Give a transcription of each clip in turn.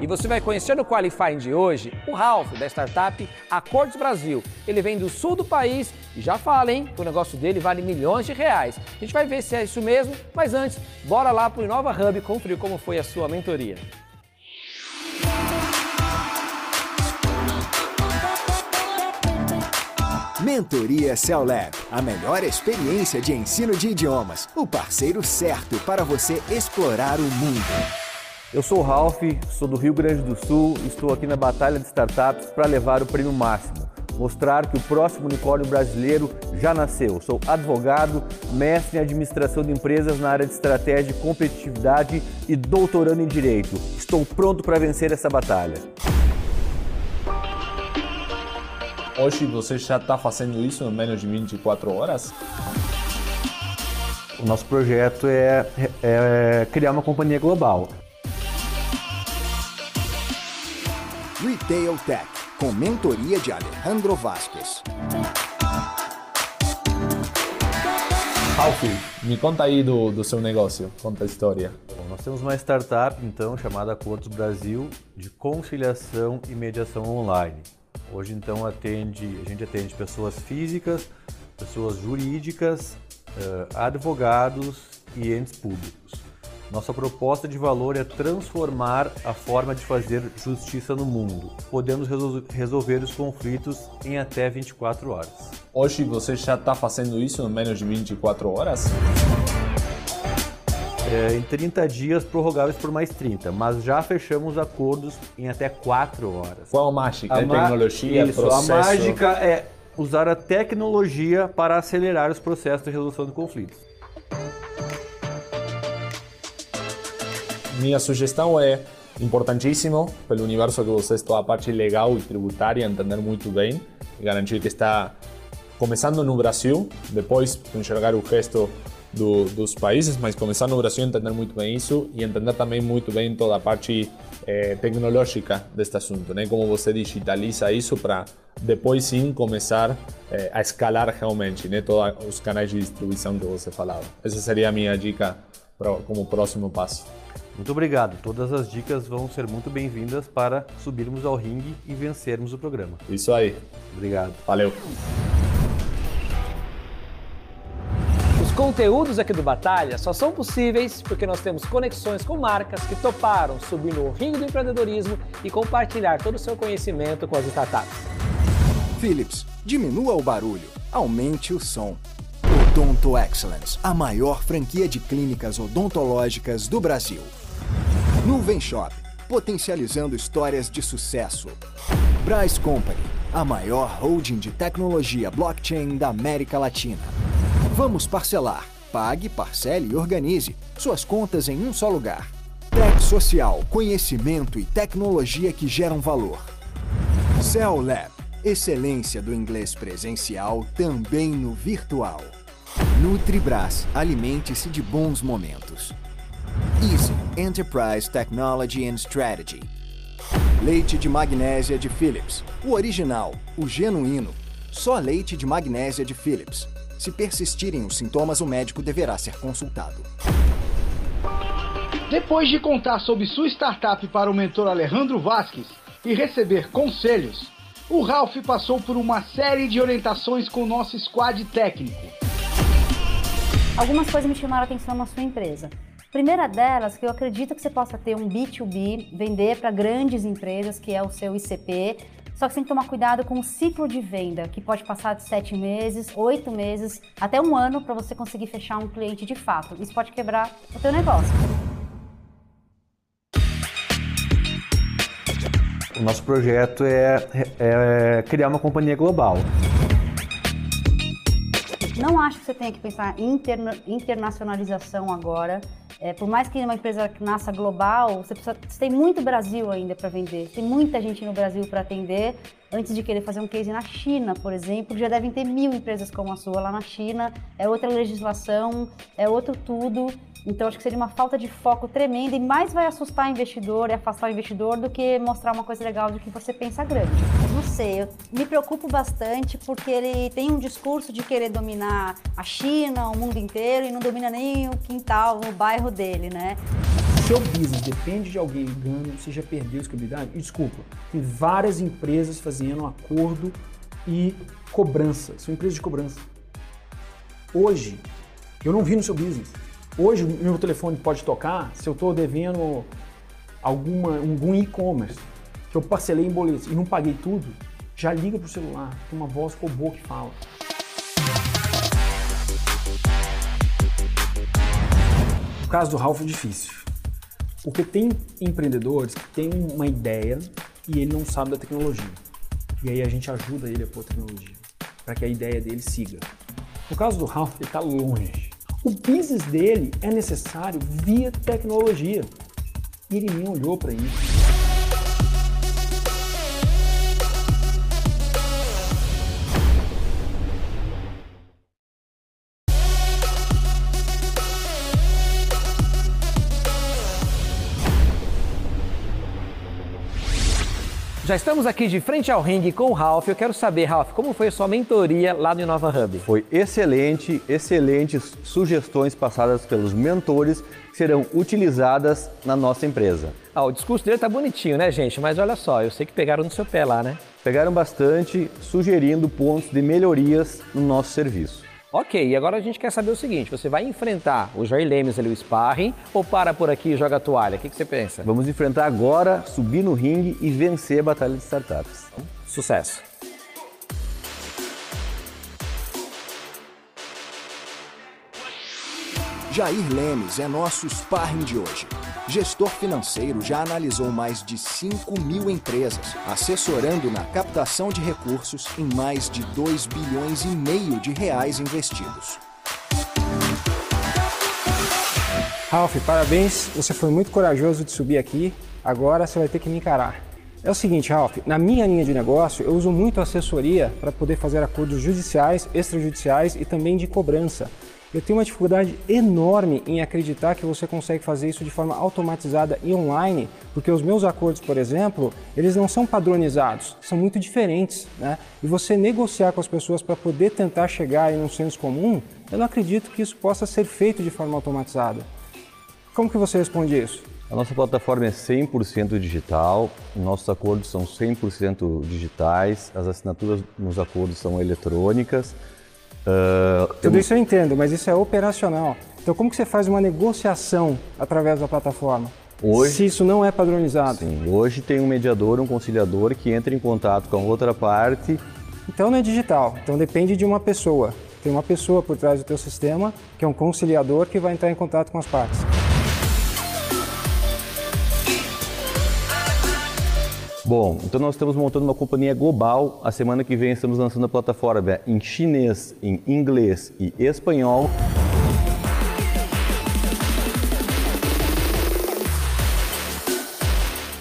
E você vai conhecer no Qualifying de hoje o Ralph, da startup Acordos Brasil. Ele vem do sul do país e já fala, hein, que o negócio dele vale milhões de reais. A gente vai ver se é isso mesmo, mas antes, bora lá pro Inova Hub conferir como foi a sua mentoria. Mentoria Cellab, a melhor experiência de ensino de idiomas, o parceiro certo para você explorar o mundo. Eu sou o Ralph, sou do Rio Grande do Sul e estou aqui na Batalha de Startups para levar o prêmio máximo. Mostrar que o próximo unicórnio brasileiro já nasceu. Sou advogado, mestre em administração de empresas na área de estratégia e competitividade e doutorando em direito. Estou pronto para vencer essa batalha. Hoje você já está fazendo isso em menos de 24 horas? O nosso projeto é, é criar uma companhia global. Retail Tech, com mentoria de Alejandro Vasquez. Ralph, me conta aí do, do seu negócio, conta a história. Bom, nós temos uma startup, então, chamada Acordos Brasil, de conciliação e mediação online. Hoje então atende, a gente atende pessoas físicas, pessoas jurídicas, eh, advogados e entes públicos. Nossa proposta de valor é transformar a forma de fazer justiça no mundo. Podemos resolver os conflitos em até 24 horas. Hoje você já está fazendo isso em menos de 24 horas? é, em 30 dias prorrogáveis por mais 30, mas já fechamos acordos em até 4 horas. Qual a mágica? A é tecnologia, isso, processo? A mágica é usar a tecnologia para acelerar os processos de resolução de conflitos. Minha sugestão é importantíssimo pelo universo que vocês toda a parte legal e tributária entender muito bem e garantir que está começando no Brasil, depois enxergar o resto do, dos países, mas começar no Brasil entender muito bem isso e entender também muito bem toda a parte eh, tecnológica deste assunto, né? Como você digitaliza isso para depois sim começar eh, a escalar realmente, né? Todos os canais de distribuição que você falava. Essa seria a minha dica pra, como próximo passo. Muito obrigado. Todas as dicas vão ser muito bem-vindas para subirmos ao ringue e vencermos o programa. Isso aí. Obrigado. Valeu. conteúdos aqui do Batalha só são possíveis porque nós temos conexões com marcas que toparam subir no ringue do empreendedorismo e compartilhar todo o seu conhecimento com as startups. Philips, diminua o barulho, aumente o som. Odonto Excellence, a maior franquia de clínicas odontológicas do Brasil. Nuvem Shop, potencializando histórias de sucesso. Bryce Company, a maior holding de tecnologia blockchain da América Latina. Vamos parcelar. Pague, parcele e organize suas contas em um só lugar. Tech Social, conhecimento e tecnologia que geram valor. Cell Lab, excelência do inglês presencial também no virtual. Nutribras, alimente-se de bons momentos. Easy Enterprise Technology and Strategy. Leite de magnésia de Philips, o original, o genuíno. Só leite de magnésia de Philips. Se persistirem os sintomas, o médico deverá ser consultado. Depois de contar sobre sua startup para o mentor Alejandro Vasquez e receber conselhos, o Ralph passou por uma série de orientações com o nosso squad técnico. Algumas coisas me chamaram a atenção na sua empresa. Primeira delas, que eu acredito que você possa ter um B2B, vender para grandes empresas, que é o seu ICP, só que você tem que tomar cuidado com o ciclo de venda, que pode passar de sete meses, oito meses, até um ano para você conseguir fechar um cliente de fato. Isso pode quebrar o teu negócio. O nosso projeto é, é, é criar uma companhia global. Não acho que você tenha que pensar em interna internacionalização agora. É, por mais que uma empresa nasça global, você, precisa, você tem muito Brasil ainda para vender. Tem muita gente no Brasil para atender. Antes de querer fazer um case na China, por exemplo, já devem ter mil empresas como a sua lá na China. É outra legislação, é outro tudo. Então acho que seria uma falta de foco tremenda e mais vai assustar o investidor e afastar o investidor do que mostrar uma coisa legal do que você pensa grande. Não sei, eu me preocupo bastante porque ele tem um discurso de querer dominar a China, o mundo inteiro e não domina nem o quintal, o bairro dele, né? o seu business depende de alguém ligando, você já perdeu a escalabilidade? E desculpa, tem várias empresas fazendo acordo e cobrança. São empresas de cobrança. Hoje, eu não vi no seu business. Hoje, o meu telefone pode tocar se eu estou devendo alguma, algum e-commerce que eu parcelei em boletos e não paguei tudo, já liga pro celular, tem uma voz robô que fala. O caso do Ralph é difícil. Porque tem empreendedores que têm uma ideia e ele não sabe da tecnologia. E aí a gente ajuda ele a pôr tecnologia, para que a ideia dele siga. No caso do Ralph, ele está longe. O business dele é necessário via tecnologia. E ele nem olhou para isso. Já estamos aqui de frente ao ringue com o Ralph. Eu quero saber, Ralph, como foi a sua mentoria lá no Inova Hub? Foi excelente, excelentes sugestões passadas pelos mentores que serão utilizadas na nossa empresa. Ah, o discurso dele tá bonitinho, né, gente? Mas olha só, eu sei que pegaram no seu pé lá, né? Pegaram bastante, sugerindo pontos de melhorias no nosso serviço. Ok, e agora a gente quer saber o seguinte: você vai enfrentar o Jair Lemes ali, o Sparring, ou para por aqui e joga a toalha? O que, que você pensa? Vamos enfrentar agora, subir no ringue e vencer a batalha de startups. Sucesso! Jair Lemes é nosso sparring de hoje. Gestor financeiro já analisou mais de 5 mil empresas, assessorando na captação de recursos em mais de 2 bilhões e meio de reais investidos. Ralph, parabéns. Você foi muito corajoso de subir aqui. Agora você vai ter que me encarar. É o seguinte, Ralph, na minha linha de negócio eu uso muito assessoria para poder fazer acordos judiciais, extrajudiciais e também de cobrança. Eu tenho uma dificuldade enorme em acreditar que você consegue fazer isso de forma automatizada e online, porque os meus acordos, por exemplo, eles não são padronizados, são muito diferentes, né? E você negociar com as pessoas para poder tentar chegar em um senso comum, eu não acredito que isso possa ser feito de forma automatizada. Como que você responde isso? A nossa plataforma é 100% digital, nossos acordos são 100% digitais, as assinaturas nos acordos são eletrônicas. Uh, Tudo isso eu entendo, mas isso é operacional. Então, como que você faz uma negociação através da plataforma? Hoje, se isso não é padronizado. Sim, hoje tem um mediador, um conciliador que entra em contato com a outra parte. Então não é digital, então depende de uma pessoa. Tem uma pessoa por trás do teu sistema, que é um conciliador que vai entrar em contato com as partes. Bom, então nós estamos montando uma companhia global. A semana que vem estamos lançando a plataforma em chinês, em inglês e espanhol.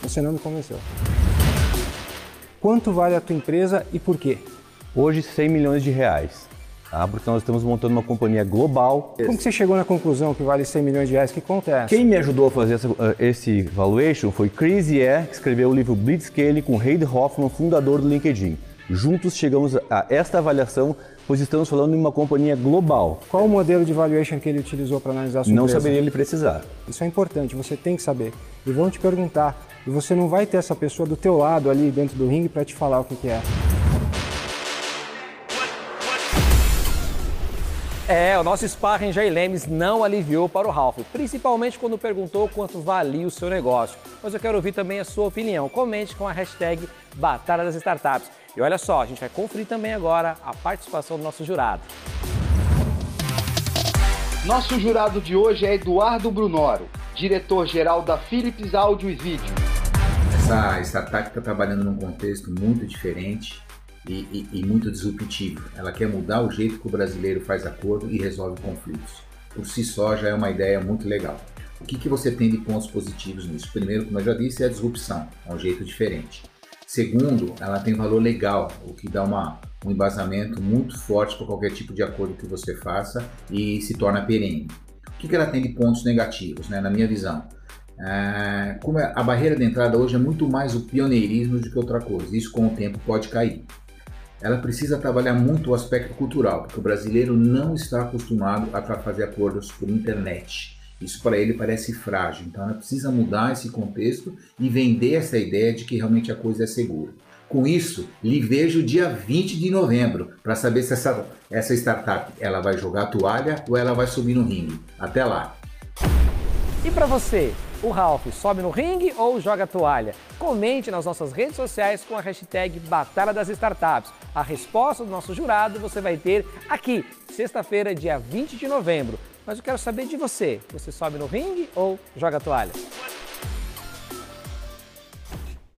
Você não me convenceu. Quanto vale a tua empresa e por quê? Hoje 100 milhões de reais. Tá? Porque nós estamos montando uma companhia global. Como que você chegou na conclusão que vale 100 milhões de reais? Que conta é essa? Quem me ajudou a fazer essa, eh, esse valuation foi Chris Ye, que escreveu o livro Blitzscaling com Reid Hoffman, fundador do LinkedIn. Juntos chegamos a esta avaliação, pois estamos falando de uma companhia global. Qual o modelo de valuation que ele utilizou para analisar a sua Não empresa? saberia ele precisar. Isso é importante, você tem que saber. E vão te perguntar, e você não vai ter essa pessoa do teu lado ali dentro do ringue para te falar o que, que é. É, o nosso sparring Jair Lemes não aliviou para o Ralph, principalmente quando perguntou quanto valia o seu negócio. Mas eu quero ouvir também a sua opinião. Comente com a hashtag Batalha das Startups. E olha só, a gente vai conferir também agora a participação do nosso jurado. Nosso jurado de hoje é Eduardo Brunoro, diretor-geral da Philips Áudio e Vídeo. Essa startup está trabalhando num contexto muito diferente e, e, e, muito disruptivo. Ela quer mudar o jeito que o brasileiro faz acordo e resolve conflitos. Por si só já é uma ideia muito legal. O que, que você tem de pontos positivos nisso? Primeiro, como eu já disse, é a disrupção, é um jeito diferente. Segundo, ela tem valor legal, o que dá uma, um embasamento muito forte para qualquer tipo de acordo que você faça e se torna perene. O que, que ela tem de pontos negativos, né, na minha visão? É, como a barreira de entrada hoje é muito mais o pioneirismo do que outra coisa, isso com o tempo pode cair ela precisa trabalhar muito o aspecto cultural, porque o brasileiro não está acostumado a fazer acordos por internet. Isso para ele parece frágil. Então ela precisa mudar esse contexto e vender essa ideia de que realmente a coisa é segura. Com isso, lhe vejo dia 20 de novembro para saber se essa, essa startup ela vai jogar toalha ou ela vai subir no ringue. Até lá! E para você, o Ralph sobe no ringue ou joga toalha? Comente nas nossas redes sociais com a hashtag Batalha das Startups. A resposta do nosso jurado você vai ter aqui, sexta-feira, dia 20 de novembro. Mas eu quero saber de você. Você sobe no ringue ou joga toalha?